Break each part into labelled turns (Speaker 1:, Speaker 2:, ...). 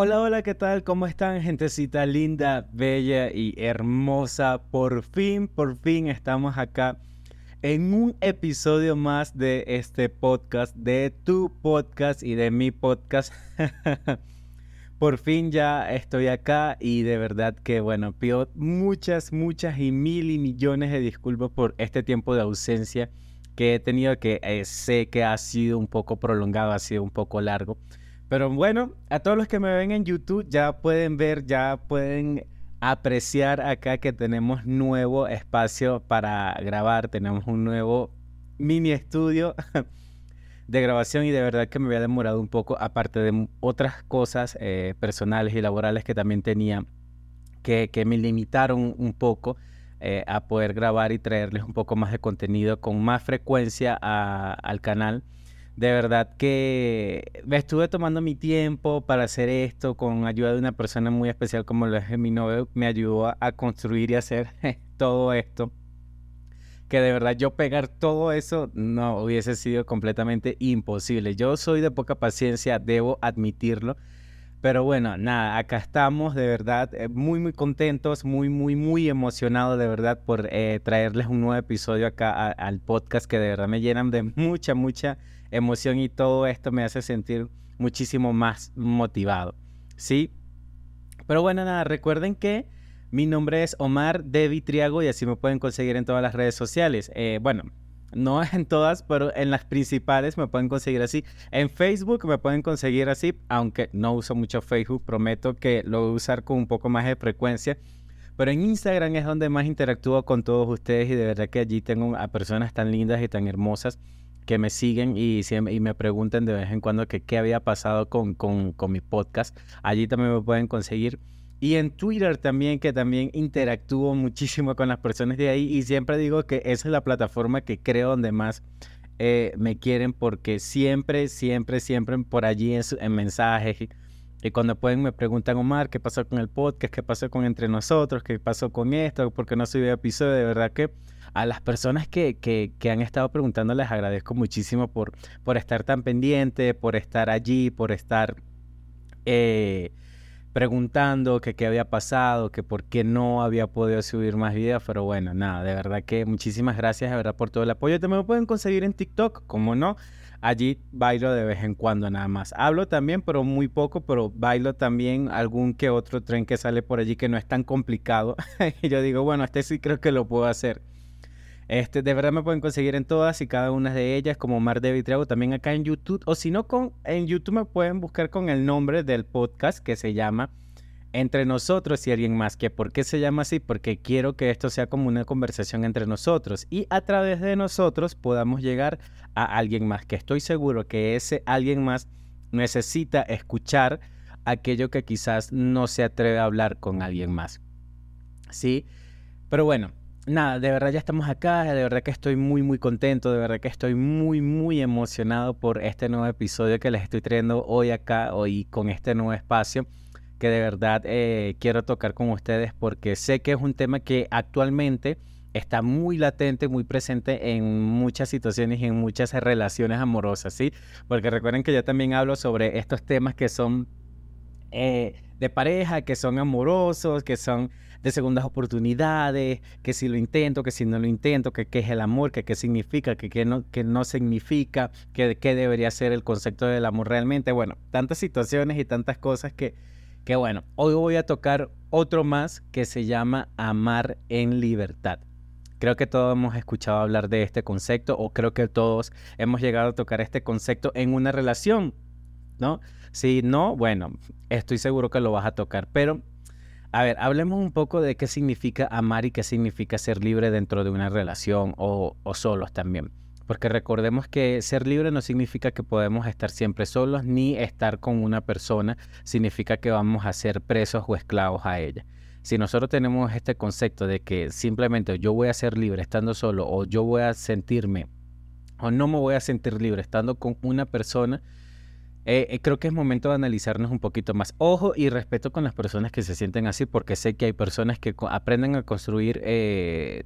Speaker 1: Hola, hola, ¿qué tal? ¿Cómo están, gentecita linda, bella y hermosa? Por fin, por fin estamos acá en un episodio más de este podcast, de tu podcast y de mi podcast. por fin ya estoy acá y de verdad que, bueno, pido muchas, muchas y mil y millones de disculpas por este tiempo de ausencia que he tenido, que eh, sé que ha sido un poco prolongado, ha sido un poco largo. Pero bueno, a todos los que me ven en YouTube ya pueden ver, ya pueden apreciar acá que tenemos nuevo espacio para grabar, tenemos un nuevo mini estudio de grabación y de verdad que me había demorado un poco, aparte de otras cosas eh, personales y laborales que también tenía, que, me limitaron un poco eh, a poder grabar y traerles un poco más de contenido con más frecuencia al canal de verdad que me estuve tomando mi tiempo para hacer esto con ayuda de una persona muy especial como lo es mi novio. Me ayudó a, construir y hacer todo esto. Que de verdad yo pegar todo eso no hubiese sido completamente imposible. Yo soy de poca paciencia, debo admitirlo. Pero bueno, nada, acá estamos de verdad eh, muy, muy contentos, muy, muy, muy emocionados de verdad por eh, traerles un nuevo episodio acá al podcast que de verdad me llenan de mucha, mucha emoción y todo esto me hace sentir muchísimo más motivado. ¿Sí? Pero bueno, nada, recuerden que mi nombre es Omar de Vitriago y así me pueden conseguir en todas las redes sociales. Eh, bueno, no en todas, pero en las principales me pueden conseguir así. En Facebook me pueden conseguir así, aunque no uso mucho Facebook, prometo que lo voy a usar con un poco más de frecuencia. Pero en Instagram es donde más interactúo con todos ustedes y de verdad que allí tengo a personas tan lindas y tan hermosas que me siguen y, y me preguntan de vez en cuando que qué había pasado con, con, con mi podcast. Allí también me pueden conseguir. Y en Twitter también, que también interactúo muchísimo con las personas de ahí y siempre digo que esa es la plataforma que creo donde más eh, me quieren porque siempre, siempre, siempre por allí en, en mensajes y, cuando pueden me preguntan, Omar, ¿qué pasó con el podcast? ¿Qué pasó con Entre Nosotros? ¿Qué pasó con esto? ¿Por qué no subí episodio? De verdad que a las personas que, que, que, han estado preguntando les agradezco muchísimo por, por estar tan pendiente, por estar allí, por estar eh, preguntando que qué había pasado, que por qué no había podido subir más videos, pero bueno, nada, de verdad que muchísimas gracias de verdad por todo el apoyo. También me pueden conseguir en TikTok, como no. Allí bailo de vez en cuando nada más. Hablo también, pero muy poco, pero bailo también algún que otro tren que sale por allí que no es tan complicado. y yo digo, bueno, este sí creo que lo puedo hacer. Este, de verdad me pueden conseguir en todas y cada una de ellas como Mar de Vitriago también acá en YouTube. O si no, con, en YouTube me pueden buscar con el nombre del podcast que se llama Entre nosotros y alguien más. ¿Que ¿Por qué se llama así? Porque quiero que esto sea como una conversación entre nosotros y a través de nosotros podamos llegar a alguien más. Que estoy seguro que ese alguien más necesita escuchar aquello que quizás no se atreve a hablar con alguien más. ¿Sí? Pero bueno, nada, de verdad ya estamos acá, de verdad que estoy muy muy contento, de verdad que estoy muy muy emocionado por este nuevo episodio que les estoy trayendo hoy acá, hoy con este nuevo espacio que de verdad eh, quiero tocar con ustedes porque sé que es un tema que actualmente está muy latente, muy presente en muchas situaciones y en muchas relaciones amorosas, ¿sí? Porque recuerden que yo también hablo sobre estos temas que son eh, de pareja, que son amorosos, que son de segundas oportunidades, que si lo intento, que si no lo intento, que qué es el amor, que qué significa, que qué no, que no significa, que qué debería ser el concepto del amor realmente. Bueno, tantas situaciones y tantas cosas que, que bueno, hoy voy a tocar otro más que se llama amar en libertad. Creo que todos hemos escuchado hablar de este concepto o creo que todos hemos llegado a tocar este concepto en una relación, ¿no? Si no, bueno, estoy seguro que lo vas a tocar, pero a ver, hablemos un poco de qué significa amar y qué significa ser libre dentro de una relación o, solos también. Porque recordemos que ser libre no significa que podemos estar siempre solos ni estar con una persona significa que vamos a ser presos o esclavos a ella. Si nosotros tenemos este concepto de que simplemente yo voy a ser libre estando solo o yo voy a sentirme o no me voy a sentir libre estando con una persona, eh, eh, creo que es momento de analizarnos un poquito más. Ojo y respeto con las personas que se sienten así, porque sé que hay personas que aprenden a construir eh,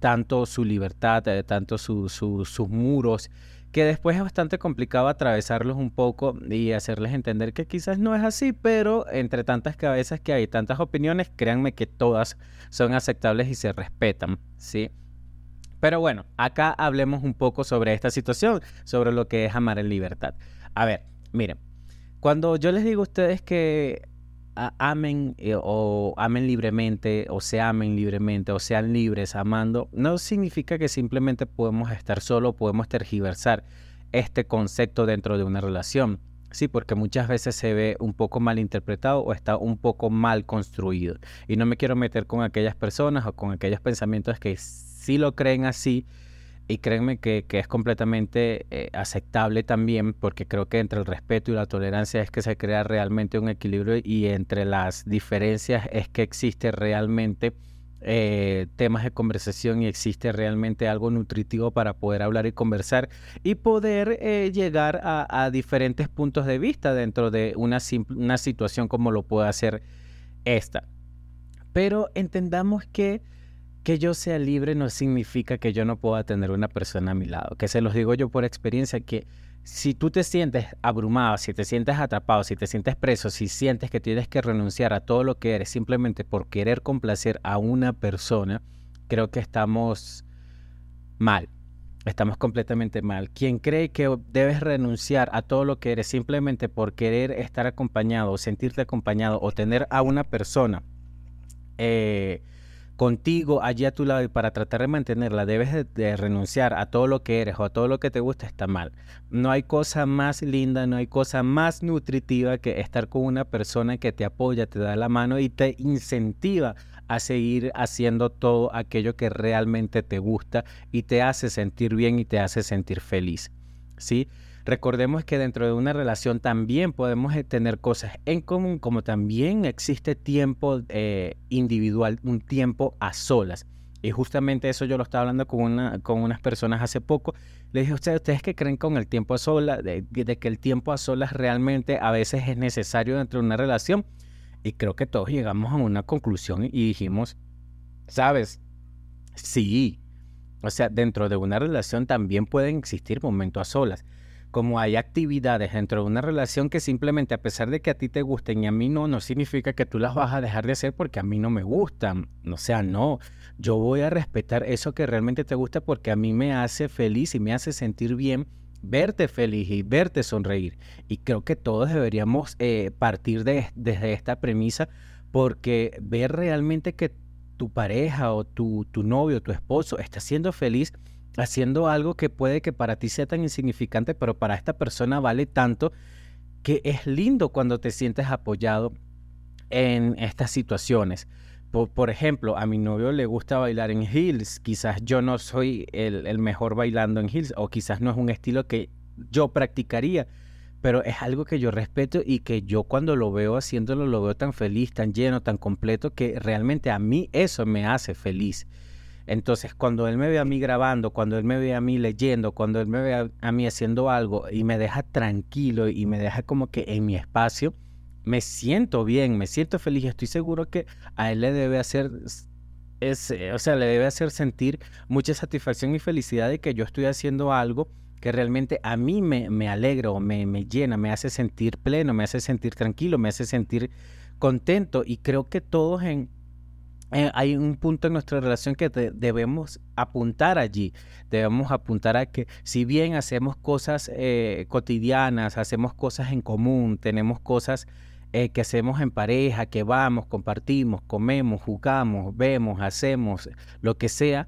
Speaker 1: tanto su libertad, tanto sus muros, que después es bastante complicado atravesarlos un poco y hacerles entender que quizás no es así, pero entre tantas cabezas que hay, tantas opiniones, créanme que todas son aceptables y se respetan, ¿sí? Pero bueno, acá hablemos un poco sobre esta situación, sobre lo que es amar en libertad. A ver, miren, cuando yo les digo a ustedes que amen eh, o amen libremente o se amen libremente o sean libres amando, no significa que simplemente podemos estar solo, podemos tergiversar este concepto dentro de una relación. Sí, porque muchas veces se ve un poco mal interpretado o está un poco mal construido. Y no me quiero meter con aquellas personas o con aquellos pensamientos que sí lo creen así y créanme que, es completamente eh, aceptable también, porque creo que entre el respeto y la tolerancia es que se crea realmente un equilibrio y entre las diferencias es que existe realmente eh, temas de conversación y existe realmente algo nutritivo para poder hablar y conversar y poder eh, llegar a, diferentes puntos de vista dentro de una, una situación como lo puede hacer esta. Pero entendamos que que yo sea libre no significa que yo no pueda tener una persona a mi lado. Que se los digo yo por experiencia que si tú te sientes abrumado, si te sientes atrapado, si te sientes preso, si sientes que tienes que renunciar a todo lo que eres simplemente por querer complacer a una persona, creo que estamos mal. Estamos completamente mal. Quien cree que debes renunciar a todo lo que eres simplemente por querer estar acompañado o sentirte acompañado o tener a una persona eh, contigo allí a tu lado y para tratar de mantenerla debes de, renunciar a todo lo que eres o a todo lo que te gusta, está mal. No hay cosa más linda, no hay cosa más nutritiva que estar con una persona que te apoya, te da la mano y te incentiva a seguir haciendo todo aquello que realmente te gusta y te hace sentir bien y te hace sentir feliz. ¿Sí? Recordemos que dentro de una relación también podemos eh, tener cosas en común, como también existe tiempo eh, individual, un tiempo a solas. Y justamente eso yo lo estaba hablando con, una, con unas personas hace poco. Le dije a ustedes, ¿ustedes que creen con el tiempo a solas, de, que el tiempo a solas realmente a veces es necesario dentro de una relación? Y creo que todos llegamos a una conclusión y dijimos, ¿sabes? Sí. O sea, dentro de una relación también pueden existir momentos a solas como hay actividades dentro de una relación que simplemente a pesar de que a ti te gusten y a mí no, no significa que tú las vas a dejar de hacer porque a mí no me gustan. O sea, no, yo voy a respetar eso que realmente te gusta porque a mí me hace feliz y me hace sentir bien verte feliz y verte sonreír. Y creo que todos deberíamos eh, partir de, desde esta premisa porque ver realmente que tu pareja o tu, tu novio, tu esposo está siendo feliz haciendo algo que puede que para ti sea tan insignificante, pero para esta persona vale tanto que es lindo cuando te sientes apoyado en estas situaciones. Por, ejemplo, a mi novio le gusta bailar en heels. Quizás yo no soy el, el, mejor bailando en heels o quizás no es un estilo que yo practicaría, pero es algo que yo respeto y que yo cuando lo veo haciéndolo lo veo tan feliz, tan lleno, tan completo que realmente a mí eso me hace feliz. Entonces, cuando él me ve a mí grabando, cuando él me ve a mí leyendo, cuando él me ve a, mí haciendo algo y me deja tranquilo y me deja como que en mi espacio, me siento bien, me siento feliz. Estoy seguro que a él le debe hacer o sea, le debe hacer sentir mucha satisfacción y felicidad de que yo estoy haciendo algo que realmente a mí me, me alegra o me, me llena, me hace sentir pleno, me hace sentir tranquilo, me hace sentir contento. Y creo que todos en, eh, hay un punto en nuestra relación que debemos apuntar allí. Debemos apuntar a que si bien hacemos cosas eh, cotidianas, hacemos cosas en común, tenemos cosas eh, que hacemos en pareja, que vamos, compartimos, comemos, jugamos, vemos, hacemos, lo que sea,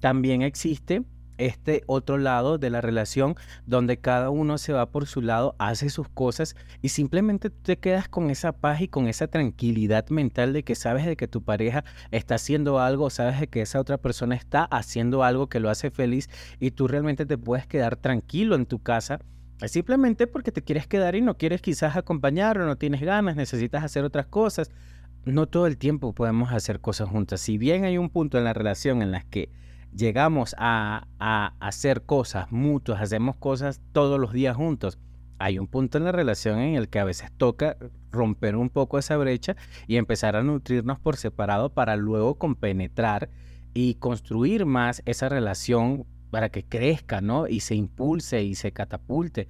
Speaker 1: también existe este otro lado de la relación donde cada uno se va por su lado, hace sus cosas y simplemente te quedas con esa paz y con esa tranquilidad mental de que sabes de que tu pareja está haciendo algo, sabes de que esa otra persona está haciendo algo que lo hace feliz y tú realmente te puedes quedar tranquilo en tu casa. Simplemente porque te quieres quedar y no quieres quizás acompañar o no tienes ganas, necesitas hacer otras cosas. No todo el tiempo podemos hacer cosas juntas. Si bien hay un punto en la relación en las que llegamos a, hacer cosas mutuas, hacemos cosas todos los días juntos, hay un punto en la relación en el que a veces toca romper un poco esa brecha y empezar a nutrirnos por separado para luego compenetrar y construir más esa relación para que crezca, ¿no? Y se impulse y se catapulte.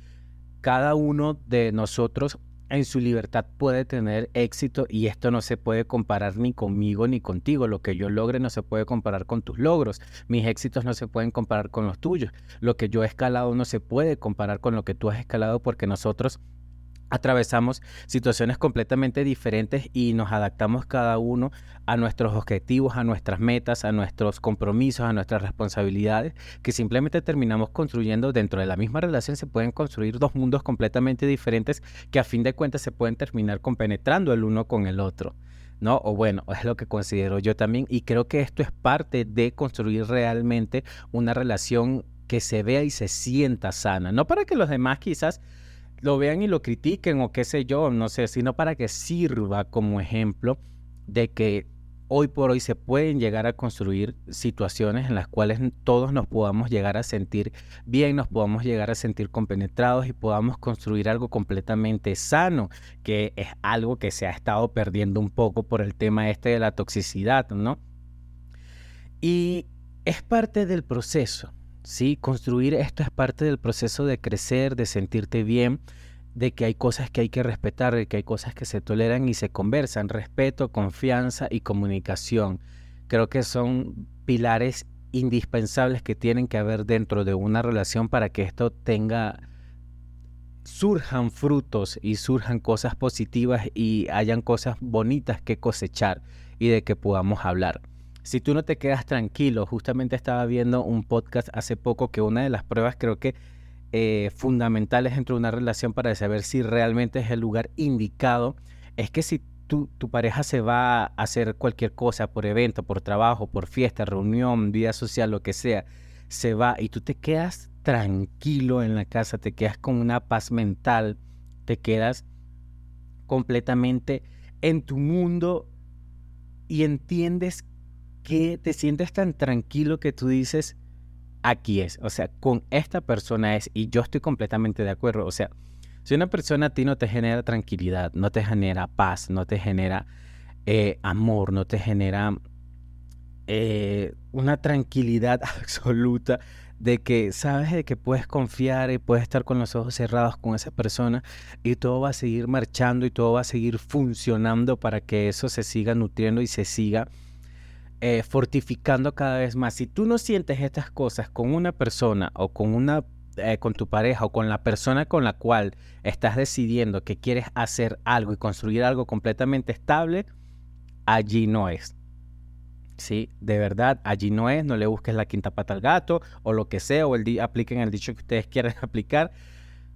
Speaker 1: Cada uno de nosotros en su libertad puede tener éxito y esto no se puede comparar ni conmigo ni contigo. Lo que yo logre no se puede comparar con tus logros. Mis éxitos no se pueden comparar con los tuyos. Lo que yo he escalado no se puede comparar con lo que tú has escalado porque nosotros atravesamos situaciones completamente diferentes y nos adaptamos cada uno a nuestros objetivos, a nuestras metas, a nuestros compromisos, a nuestras responsabilidades, que simplemente terminamos construyendo dentro de la misma relación, se pueden construir dos mundos completamente diferentes que a fin de cuentas se pueden terminar compenetrando el uno con el otro. ¿no? O bueno, es lo que considero yo también y creo que esto es parte de construir realmente una relación que se vea y se sienta sana, no para que los demás quizás lo vean y lo critiquen o qué sé yo, no sé, sino para que sirva como ejemplo de que hoy por hoy se pueden llegar a construir situaciones en las cuales todos nos podamos llegar a sentir bien, nos podamos llegar a sentir compenetrados y podamos construir algo completamente sano, que es algo que se ha estado perdiendo un poco por el tema este de la toxicidad, ¿no? Y es parte del proceso. ¿Sí? Construir esto es parte del proceso de crecer, de sentirte bien, de que hay cosas que hay que respetar, de que hay cosas que se toleran y se conversan. Respeto, confianza y comunicación. Creo que son pilares indispensables que tienen que haber dentro de una relación para que esto tenga surjan frutos y surjan cosas positivas y hayan cosas bonitas que cosechar y de que podamos hablar si tú no te quedas tranquilo, justamente estaba viendo un podcast hace poco que una de las pruebas creo que eh, fundamentales dentro de una relación para saber si realmente es el lugar indicado es que si tu, tu pareja se va a hacer cualquier cosa por evento, por trabajo, por fiesta, reunión, vida social, lo que sea, se va y tú te quedas tranquilo en la casa, te quedas con una paz mental, te quedas completamente en tu mundo y entiendes que te sientes tan tranquilo que tú dices, aquí es, o sea, con esta persona es, y yo estoy completamente de acuerdo, o sea, si una persona a ti no te genera tranquilidad, no te genera paz, no te genera eh, amor, no te genera eh, una tranquilidad absoluta de que sabes de que puedes confiar y puedes estar con los ojos cerrados con esa persona y todo va a seguir marchando y todo va a seguir funcionando para que eso se siga nutriendo y se siga eh, fortificando cada vez más. Si tú no sientes estas cosas con una persona o con una eh, con tu pareja o con la persona con la cual estás decidiendo que quieres hacer algo y construir algo completamente estable, allí no es. Sí, de verdad, allí no es, no le busques la quinta pata al gato o lo que sea, o el apliquen el dicho que ustedes quieran aplicar,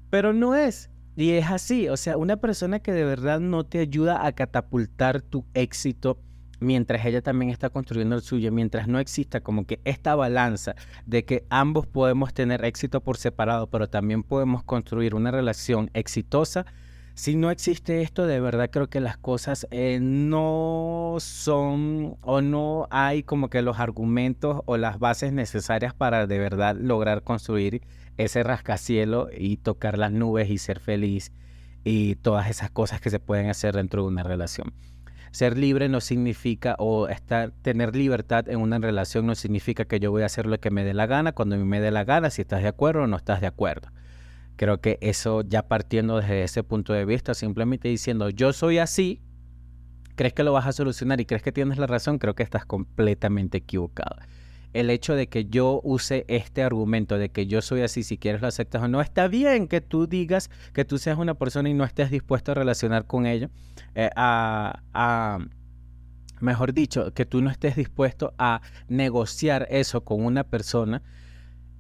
Speaker 1: pero no es. Y es así, o sea, una persona que de verdad no te ayuda a catapultar tu éxito mientras ella también está construyendo el suyo, mientras no exista como que esta balanza de que ambos podemos tener éxito por separado, pero también podemos construir una relación exitosa, si no existe esto, de verdad creo que las cosas eh, no son o no hay como que los argumentos o las bases necesarias para de verdad lograr construir ese rascacielo y tocar las nubes y ser feliz y todas esas cosas que se pueden hacer dentro de una relación. Ser libre no significa, o estar, tener libertad en una relación no significa que yo voy a hacer lo que me dé la gana cuando me dé la gana, si estás de acuerdo o no estás de acuerdo. Creo que eso ya partiendo desde ese punto de vista, simplemente diciendo yo soy así, crees que lo vas a solucionar y crees que tienes la razón, creo que estás completamente equivocado el hecho de que yo use este argumento de que yo soy así, si quieres lo aceptas o no, está bien que tú digas que tú seas una persona y no estés dispuesto a relacionar con ello, eh, a, mejor dicho, que tú no estés dispuesto a negociar eso con una persona.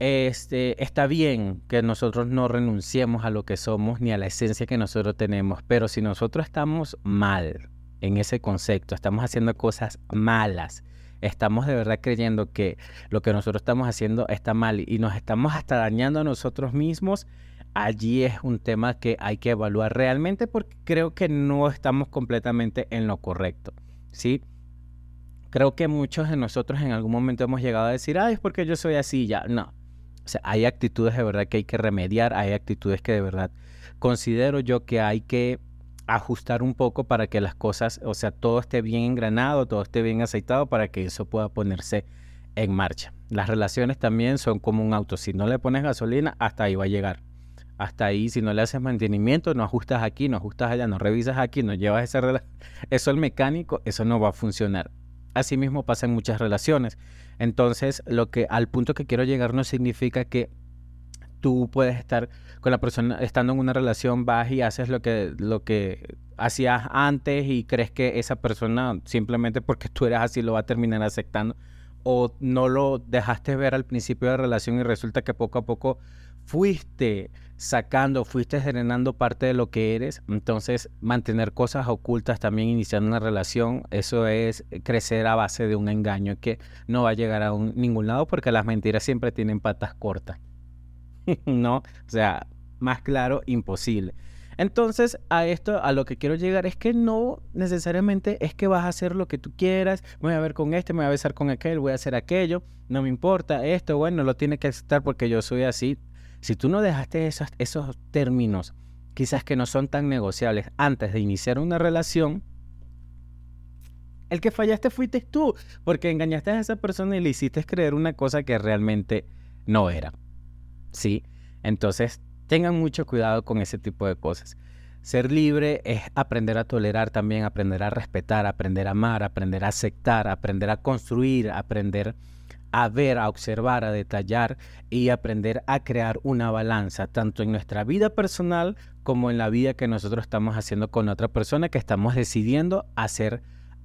Speaker 1: Este, está bien que nosotros no renunciemos a lo que somos ni a la esencia que nosotros tenemos, pero si nosotros estamos mal en ese concepto, estamos haciendo cosas malas, estamos de verdad creyendo que lo que nosotros estamos haciendo está mal y nos estamos hasta dañando a nosotros mismos, allí es un tema que hay que evaluar realmente porque creo que no estamos completamente en lo correcto, ¿sí? Creo que muchos de nosotros en algún momento hemos llegado a decir, ay, es porque yo soy así, ya, no. O sea, hay actitudes de verdad que hay que remediar, hay actitudes que de verdad considero yo que hay que ajustar un poco para que las cosas, o sea, todo esté bien engranado, todo esté bien aceitado para que eso pueda ponerse en marcha. Las relaciones también son como un auto. Si no le pones gasolina, hasta ahí va a llegar. Hasta ahí, si no le haces mantenimiento, no ajustas aquí, no ajustas allá, no revisas aquí, no llevas esa eso al mecánico, eso no va a funcionar. Así mismo pasa en muchas relaciones. Entonces, lo que al punto que quiero llegar no significa que tú puedes estar con la persona estando en una relación baja y haces lo que lo que hacías antes y crees que esa persona simplemente porque tú eres así lo va a terminar aceptando o no lo dejaste ver al principio de la relación y resulta que poco a poco fuiste sacando, fuiste generando parte de lo que eres. Entonces, mantener cosas ocultas también iniciando una relación, eso es crecer a base de un engaño que no va a llegar a ningún lado porque las mentiras siempre tienen patas cortas. ¿No? O sea, más claro, imposible. Entonces, a esto, a lo que quiero llegar es que no necesariamente es que vas a hacer lo que tú quieras, voy a ver con este, me voy a besar con aquel, voy a hacer aquello, no me importa esto, bueno, lo tiene que aceptar porque yo soy así. Si tú no dejaste esos, esos términos, quizás que no son tan negociables antes de iniciar una relación, el que fallaste fuiste tú, porque engañaste a esa persona y le hiciste creer una cosa que realmente no era. ¿Sí? Entonces, Tengan mucho cuidado con ese tipo de cosas. Ser libre es aprender a tolerar también, aprender a respetar, aprender a amar, aprender a aceptar, aprender a construir, aprender a ver, a observar, a detallar y aprender a crear una balanza, tanto en nuestra vida personal como en la vida que nosotros estamos haciendo con otra persona, que estamos decidiendo hacer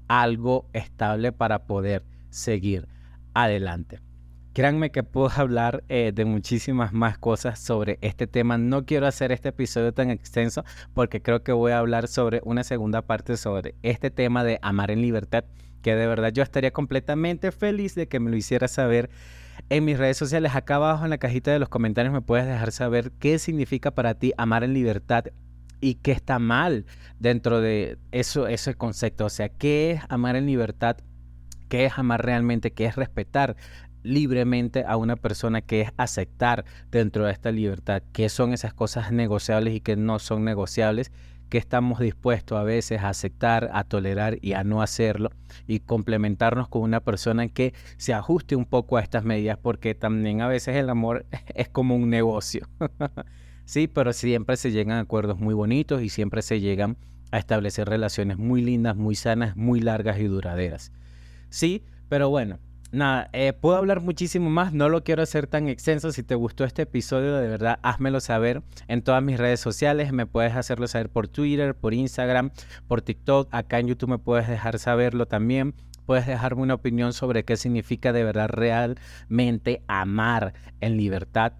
Speaker 1: algo estable para poder seguir adelante. Créanme que puedo hablar eh, de muchísimas más cosas sobre este tema. No quiero hacer este episodio tan extenso porque creo que voy a hablar sobre una segunda parte sobre este tema de amar en libertad, que de verdad yo estaría completamente feliz de que me lo hiciera saber en mis redes sociales. Acá abajo en la cajita de los comentarios me puedes dejar saber qué significa para ti amar en libertad y qué está mal dentro de eso, ese concepto. O sea, ¿qué es amar en libertad? ¿Qué es amar realmente? ¿Qué es respetar libremente a una persona que es aceptar dentro de esta libertad qué son esas cosas negociables y que no son negociables, que estamos dispuestos a veces a aceptar, a tolerar y a no hacerlo y complementarnos con una persona que se ajuste un poco a estas medidas porque también a veces el amor es como un negocio. sí, pero siempre se llegan a acuerdos muy bonitos y siempre se llegan a establecer relaciones muy lindas, muy sanas, muy largas y duraderas. Sí, pero bueno, nada, eh, puedo hablar muchísimo más, no lo quiero hacer tan extenso. Si te gustó este episodio, de verdad, házmelo saber en todas mis redes sociales. Me puedes hacerlo saber por Twitter, por Instagram, por TikTok. Acá en YouTube me puedes dejar saberlo también. Puedes dejarme una opinión sobre qué significa de verdad realmente amar en libertad.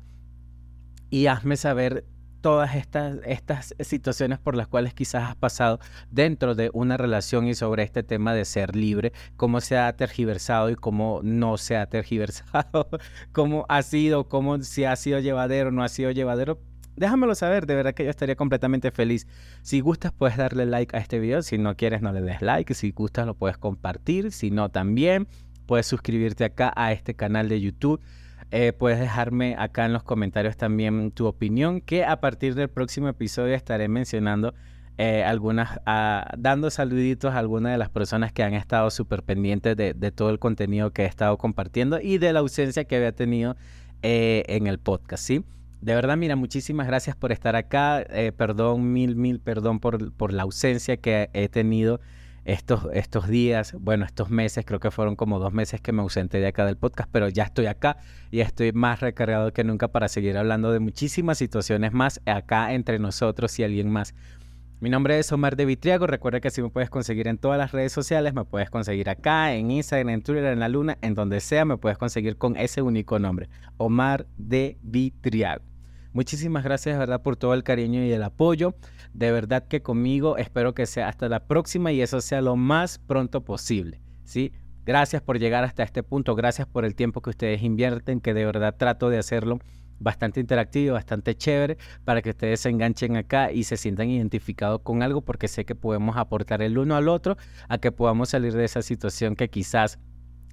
Speaker 1: Y hazme saber todas estas, estas situaciones por las cuales quizás has pasado dentro de una relación y sobre este tema de ser libre, cómo se ha tergiversado y cómo no se ha tergiversado, cómo ha sido, cómo si ha sido llevadero o no ha sido llevadero. Déjamelo saber, de verdad que yo estaría completamente feliz. Si gustas, puedes darle like a este video. Si no quieres, no le des like. Si gustas, lo puedes compartir. Si no, también puedes suscribirte acá a este canal de YouTube. Eh, puedes dejarme acá en los comentarios también tu opinión, que a partir del próximo episodio estaré mencionando eh, algunas, ah, dando saluditos a algunas de las personas que han estado súper pendientes de, todo el contenido que he estado compartiendo y de la ausencia que había tenido eh, en el podcast, ¿sí? De verdad, mira, muchísimas gracias por estar acá. perdón, mil, mil, perdón por, por la ausencia que he tenido estos, estos días, bueno, estos meses, creo que fueron como dos meses que me ausenté de acá del podcast, pero ya estoy acá y estoy más recargado que nunca para seguir hablando de muchísimas situaciones más acá entre nosotros y alguien más. Mi nombre es Omar de Vitriago. Recuerda que si me puedes conseguir en todas las redes sociales, me puedes conseguir acá, en Instagram, en Twitter, en la Luna, en donde sea, me puedes conseguir con ese único nombre, Omar de Vitriago. Muchísimas gracias, de verdad, por todo el cariño y el apoyo. De verdad que conmigo espero que sea hasta la próxima y eso sea lo más pronto posible. ¿sí? Gracias por llegar hasta este punto, gracias por el tiempo que ustedes invierten, que de verdad trato de hacerlo bastante interactivo, bastante chévere, para que ustedes se enganchen acá y se sientan identificados con algo, porque sé que podemos aportar el uno al otro a que podamos salir de esa situación que quizás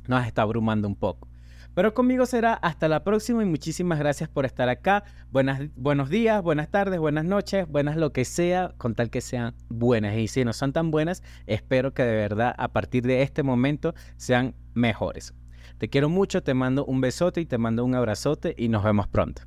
Speaker 1: nos está abrumando un poco. Pero conmigo será hasta la próxima y muchísimas gracias por estar acá. Buenas, buenos días, buenas tardes, buenas noches, buenas lo que sea, con tal que sean buenas. Y si no son tan buenas, espero que de verdad a partir de este momento sean mejores. Te quiero mucho, te mando un besote y te mando un abrazote y nos vemos pronto.